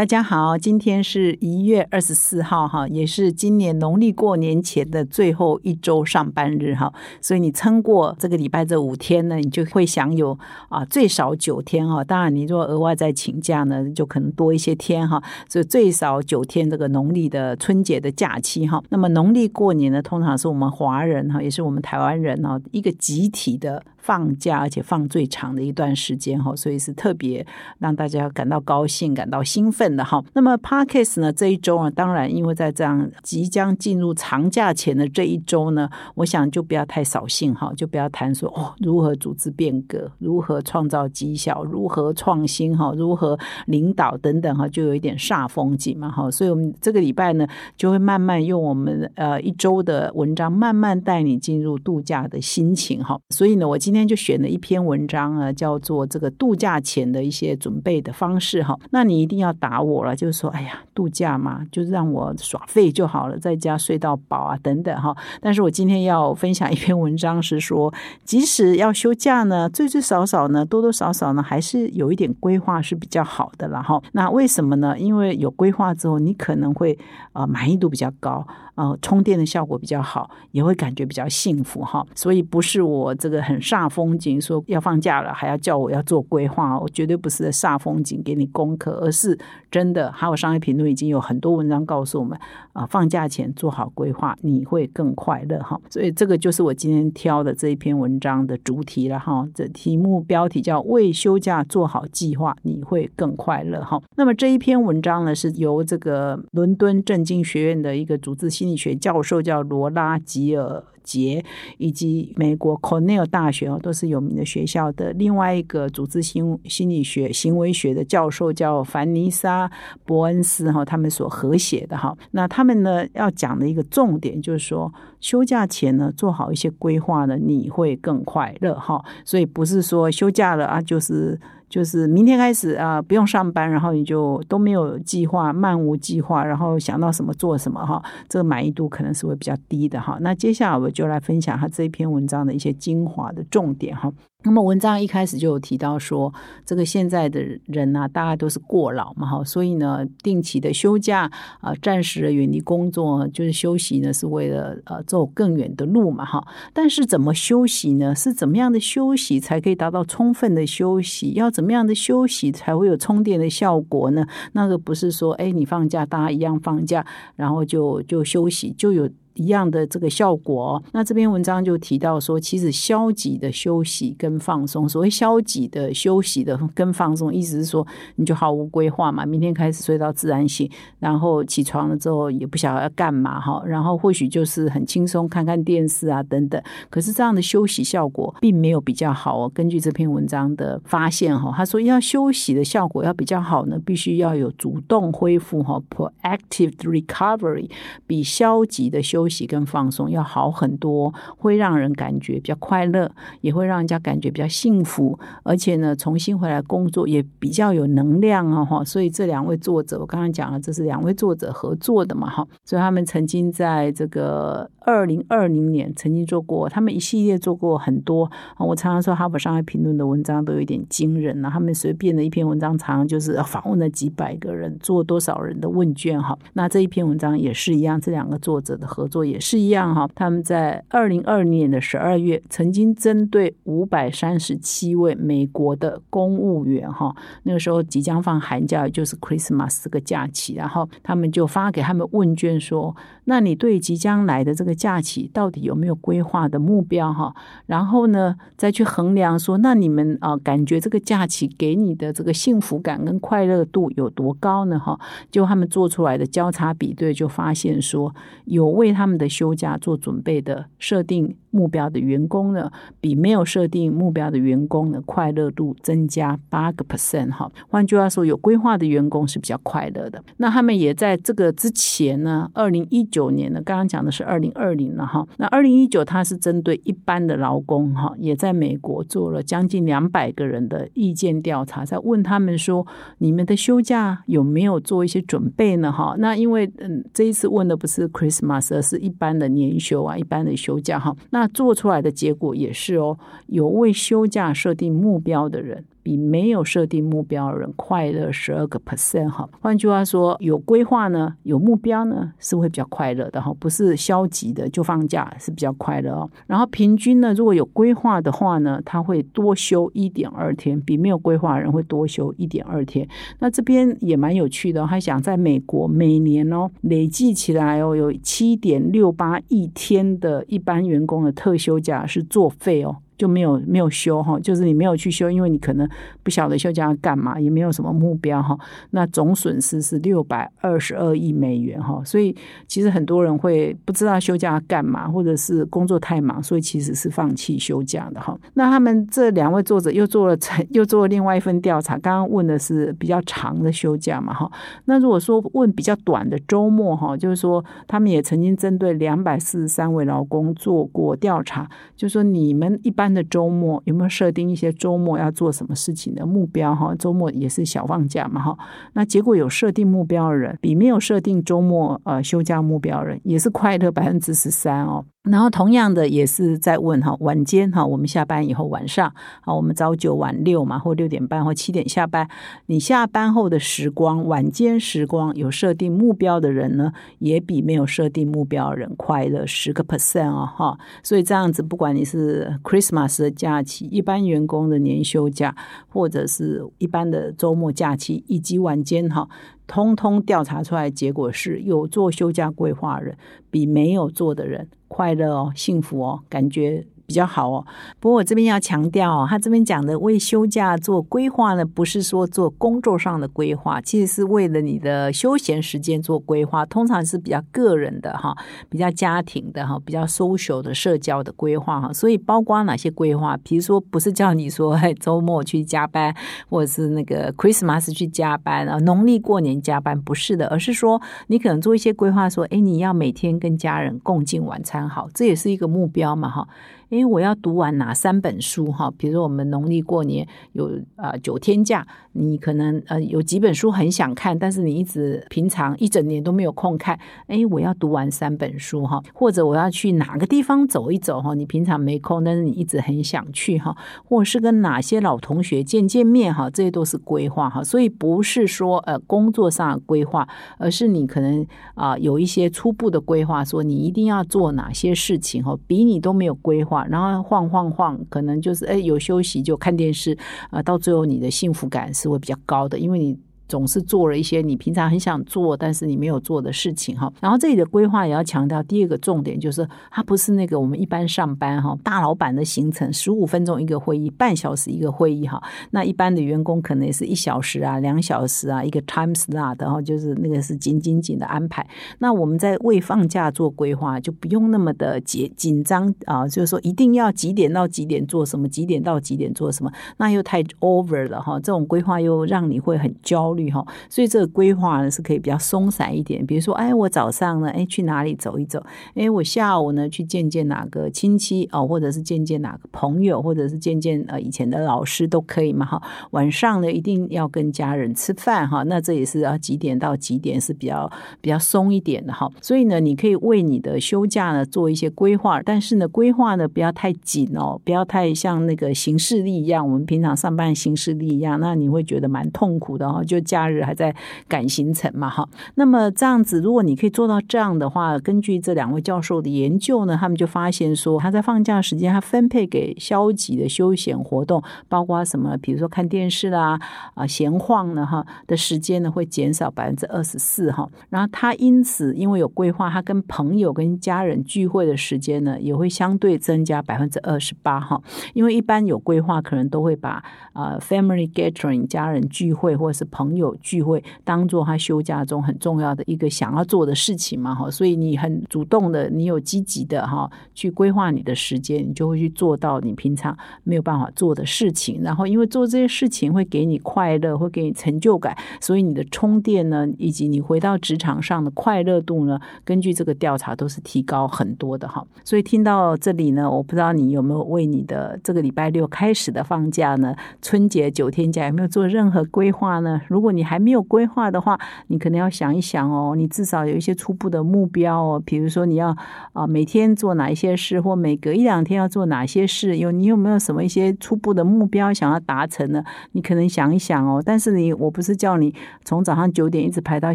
大家好，今天是一月二十四号哈，也是今年农历过年前的最后一周上班日哈，所以你撑过这个礼拜这五天呢，你就会享有啊最少九天哈。当然，你如果额外再请假呢，就可能多一些天哈。所以最少九天这个农历的春节的假期哈。那么农历过年呢，通常是我们华人哈，也是我们台湾人哈一个集体的。放假，而且放最长的一段时间哈，所以是特别让大家感到高兴、感到兴奋的哈。那么 Parkes 呢，这一周啊，当然因为在这样即将进入长假前的这一周呢，我想就不要太扫兴哈，就不要谈说哦如何组织变革、如何创造绩效、如何创新哈、如何领导等等哈，就有一点煞风景嘛哈。所以我们这个礼拜呢，就会慢慢用我们呃一周的文章，慢慢带你进入度假的心情哈。所以呢，我今天就选了一篇文章啊，叫做这个度假前的一些准备的方式哈。那你一定要打我了，就是说，哎呀，度假嘛，就让我耍废就好了，在家睡到饱啊，等等哈。但是我今天要分享一篇文章，是说，即使要休假呢，最最少少呢，多多少少呢，还是有一点规划是比较好的了哈。那为什么呢？因为有规划之后，你可能会啊满意度比较高。呃，充电的效果比较好，也会感觉比较幸福哈。所以不是我这个很煞风景，说要放假了还要叫我要做规划，我绝对不是煞风景给你功课，而是真的。还有商业评论已经有很多文章告诉我们啊，放假前做好规划，你会更快乐哈。所以这个就是我今天挑的这一篇文章的主题了哈。这题目标题叫“为休假做好计划，你会更快乐”哈。那么这一篇文章呢，是由这个伦敦政经学院的一个组织。心理学教授叫罗拉吉尔杰，以及美国 Cornell 大学哦，都是有名的学校的。另外一个组织心心理学、行为学的教授叫凡妮莎伯恩斯哈，他们所合写的哈。那他们呢要讲的一个重点就是说，休假前呢做好一些规划呢，你会更快乐哈。所以不是说休假了啊，就是。就是明天开始啊，不用上班，然后你就都没有计划，漫无计划，然后想到什么做什么哈，这个满意度可能是会比较低的哈。那接下来我就来分享他这一篇文章的一些精华的重点哈。那么文章一开始就有提到说，这个现在的人呢，大概都是过劳嘛，哈，所以呢，定期的休假啊，暂时的远离工作，就是休息呢，是为了呃走更远的路嘛，哈。但是怎么休息呢？是怎么样的休息才可以达到充分的休息？要怎么样的休息才会有充电的效果呢？那个不是说，哎，你放假，大家一样放假，然后就就休息就有。一样的这个效果，那这篇文章就提到说，其实消极的休息跟放松，所谓消极的休息的跟放松，意思是说你就毫无规划嘛，明天开始睡到自然醒，然后起床了之后也不晓得要干嘛哈，然后或许就是很轻松看看电视啊等等，可是这样的休息效果并没有比较好哦。根据这篇文章的发现哈，他说要休息的效果要比较好呢，必须要有主动恢复哈，proactive recovery，比消极的休休息跟放松要好很多，会让人感觉比较快乐，也会让人家感觉比较幸福，而且呢，重新回来工作也比较有能量啊！哈，所以这两位作者，我刚刚讲了，这是两位作者合作的嘛，哈，所以他们曾经在这个二零二零年曾经做过，他们一系列做过很多。我常常说，《哈佛商业评论》的文章都有点惊人啊，他们随便的一篇文章，常常就是访问了几百个人，做多少人的问卷哈。那这一篇文章也是一样，这两个作者的合作。也是一样哈，他们在二零二零年的十二月，曾经针对五百三十七位美国的公务员哈，那个时候即将放寒假，就是 Christmas 这个假期，然后他们就发给他们问卷说：“那你对即将来的这个假期到底有没有规划的目标哈？然后呢，再去衡量说，那你们啊，感觉这个假期给你的这个幸福感跟快乐度有多高呢？哈，就他们做出来的交叉比对，就发现说，有为他他们的休假做准备的设定目标的员工呢，比没有设定目标的员工呢快乐度增加八个 percent 哈。换句话说，有规划的员工是比较快乐的。那他们也在这个之前呢，二零一九年呢，刚刚讲的是二零二零了哈。那二零一九它是针对一般的劳工哈，也在美国做了将近两百个人的意见调查，在问他们说，你们的休假有没有做一些准备呢？哈，那因为嗯，这一次问的不是 Christmas，是一般的年休啊，一般的休假哈。那做出来的结果也是哦，有为休假设定目标的人。比没有设定目标的人快乐十二个 percent 哈。换句话说，有规划呢，有目标呢，是会比较快乐的哈。不是消极的就放假是比较快乐哦。然后平均呢，如果有规划的话呢，他会多休一点二天，比没有规划的人会多休一点二天。那这边也蛮有趣的，他想在美国每年哦累计起来哦有七点六八亿天的一般员工的特休假是作废哦。就没有没有休哈，就是你没有去休，因为你可能不晓得休假要干嘛，也没有什么目标哈。那总损失是六百二十二亿美元哈，所以其实很多人会不知道休假要干嘛，或者是工作太忙，所以其实是放弃休假的哈。那他们这两位作者又做了又做了另外一份调查，刚刚问的是比较长的休假嘛哈。那如果说问比较短的周末哈，就是说他们也曾经针对两百四十三位劳工做过调查，就是说你们一般。的周末有没有设定一些周末要做什么事情的目标？哈，周末也是小放假嘛，哈。那结果有设定目标的人，比没有设定周末呃休假目标人，也是快乐百分之十三哦。然后同样的也是在问哈，晚间哈，我们下班以后晚上啊，我们早九晚六嘛，或六点半或七点下班，你下班后的时光，晚间时光有设定目标的人呢，也比没有设定目标的人快乐十个 percent 哦哈。所以这样子，不管你是 Christmas 的假期、一般员工的年休假，或者是一般的周末假期，以及晚间哈。通通调查出来，结果是有做休假规划人比没有做的人快乐哦，幸福哦，感觉。比较好哦，不过我这边要强调哦，他这边讲的为休假做规划呢，不是说做工作上的规划，其实是为了你的休闲时间做规划，通常是比较个人的哈，比较家庭的哈，比较 social 的社交的规划哈。所以包括哪些规划？比如说不是叫你说周末去加班，或者是那个 Christmas 去加班啊，农历过年加班，不是的，而是说你可能做一些规划，说哎，你要每天跟家人共进晚餐，好，这也是一个目标嘛哈。因为我要读完哪三本书哈？比如说我们农历过年有啊九天假，你可能呃有几本书很想看，但是你一直平常一整年都没有空看。哎，我要读完三本书哈，或者我要去哪个地方走一走哈？你平常没空，但是你一直很想去哈，或者是跟哪些老同学见见面哈？这些都是规划哈。所以不是说呃工作上的规划，而是你可能啊有一些初步的规划，说你一定要做哪些事情哈，比你都没有规划。然后晃晃晃，可能就是哎有休息就看电视啊，到最后你的幸福感是会比较高的，因为你。总是做了一些你平常很想做，但是你没有做的事情哈。然后这里的规划也要强调，第二个重点就是，它不是那个我们一般上班哈，大老板的行程十五分钟一个会议，半小时一个会议哈。那一般的员工可能也是一小时啊、两小时啊，一个 time slot，然后就是那个是紧紧紧的安排。那我们在为放假做规划，就不用那么的紧紧张啊，就是说一定要几点到几点做什么，几点到几点做什么，那又太 over 了哈。这种规划又让你会很焦虑。哈，所以这个规划呢是可以比较松散一点。比如说，哎，我早上呢，哎，去哪里走一走？哎，我下午呢，去见见哪个亲戚哦，或者是见见哪个朋友，或者是见见呃以前的老师都可以嘛。哈，晚上呢，一定要跟家人吃饭哈。那这也是要几点到几点是比较比较松一点的哈。所以呢，你可以为你的休假呢做一些规划，但是呢，规划呢不要太紧哦，不要太像那个行事历一样，我们平常上班行事历一样，那你会觉得蛮痛苦的哈。就假日还在赶行程嘛，哈，那么这样子，如果你可以做到这样的话，根据这两位教授的研究呢，他们就发现说，他在放假时间，他分配给消极的休闲活动，包括什么，比如说看电视啦，啊，闲晃呢，哈，的时间呢会减少百分之二十四，哈，然后他因此因为有规划，他跟朋友跟家人聚会的时间呢也会相对增加百分之二十八，哈，因为一般有规划，可能都会把啊 family gathering 家人聚会或者是朋友。友聚会当做他休假中很重要的一个想要做的事情嘛，哈，所以你很主动的，你有积极的哈去规划你的时间，你就会去做到你平常没有办法做的事情。然后因为做这些事情会给你快乐，会给你成就感，所以你的充电呢，以及你回到职场上的快乐度呢，根据这个调查都是提高很多的哈。所以听到这里呢，我不知道你有没有为你的这个礼拜六开始的放假呢，春节九天假有没有做任何规划呢？如如果你还没有规划的话，你可能要想一想哦，你至少有一些初步的目标哦，比如说你要啊每天做哪一些事，或每隔一两天要做哪些事，有你有没有什么一些初步的目标想要达成呢？你可能想一想哦，但是你我不是叫你从早上九点一直排到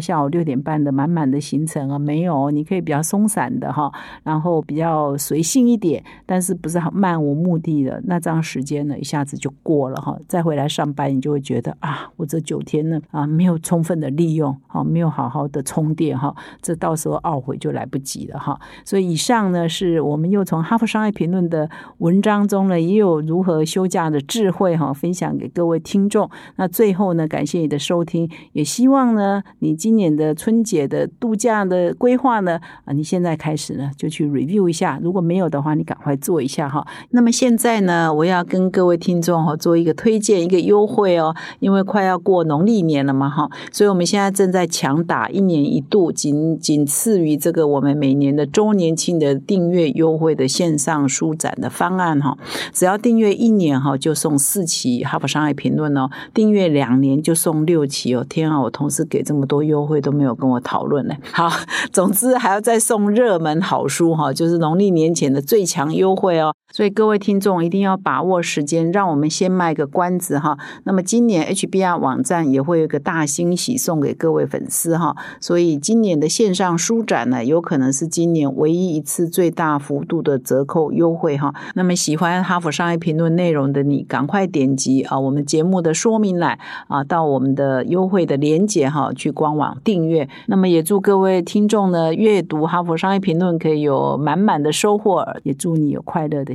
下午六点半的满满的行程啊，没有，你可以比较松散的哈，然后比较随性一点，但是不是很漫无目的的，那这样时间呢一下子就过了哈，再回来上班你就会觉得啊，我这九天呢啊没有充分的利用，好没有好好的充电哈，这到时候懊悔就来不及了哈。所以以上呢是我们又从哈佛商业评论的文章中呢也有如何休假的智慧哈，分享给各位听众。那最后呢，感谢你的收听，也希望呢你今年的春节的度假的规划呢啊，你现在开始呢就去 review 一下，如果没有的话，你赶快做一下哈。那么现在呢，我要跟各位听众哈做一个推荐，一个优惠哦，因为快要过农历年了嘛哈，所以我们现在正在强打一年一度，仅仅次于这个我们每年的周年庆的订阅优惠的线上书展的方案哈，只要订阅一年哈，就送四期《哈佛商业评论》哦，订阅两年就送六期哦。天啊，我同事给这么多优惠都没有跟我讨论呢。好，总之还要再送热门好书哈，就是农历年前的最强优惠哦。所以各位听众一定要把握时间，让我们先卖个关子哈。那么今年 HBR 网站也会有个大惊喜送给各位粉丝哈。所以今年的线上书展呢，有可能是今年唯一一次最大幅度的折扣优惠哈。那么喜欢哈佛商业评论内容的你，赶快点击啊我们节目的说明栏啊，到我们的优惠的链接哈，去官网订阅。那么也祝各位听众呢，阅读哈佛商业评论可以有满满的收获，也祝你有快乐的。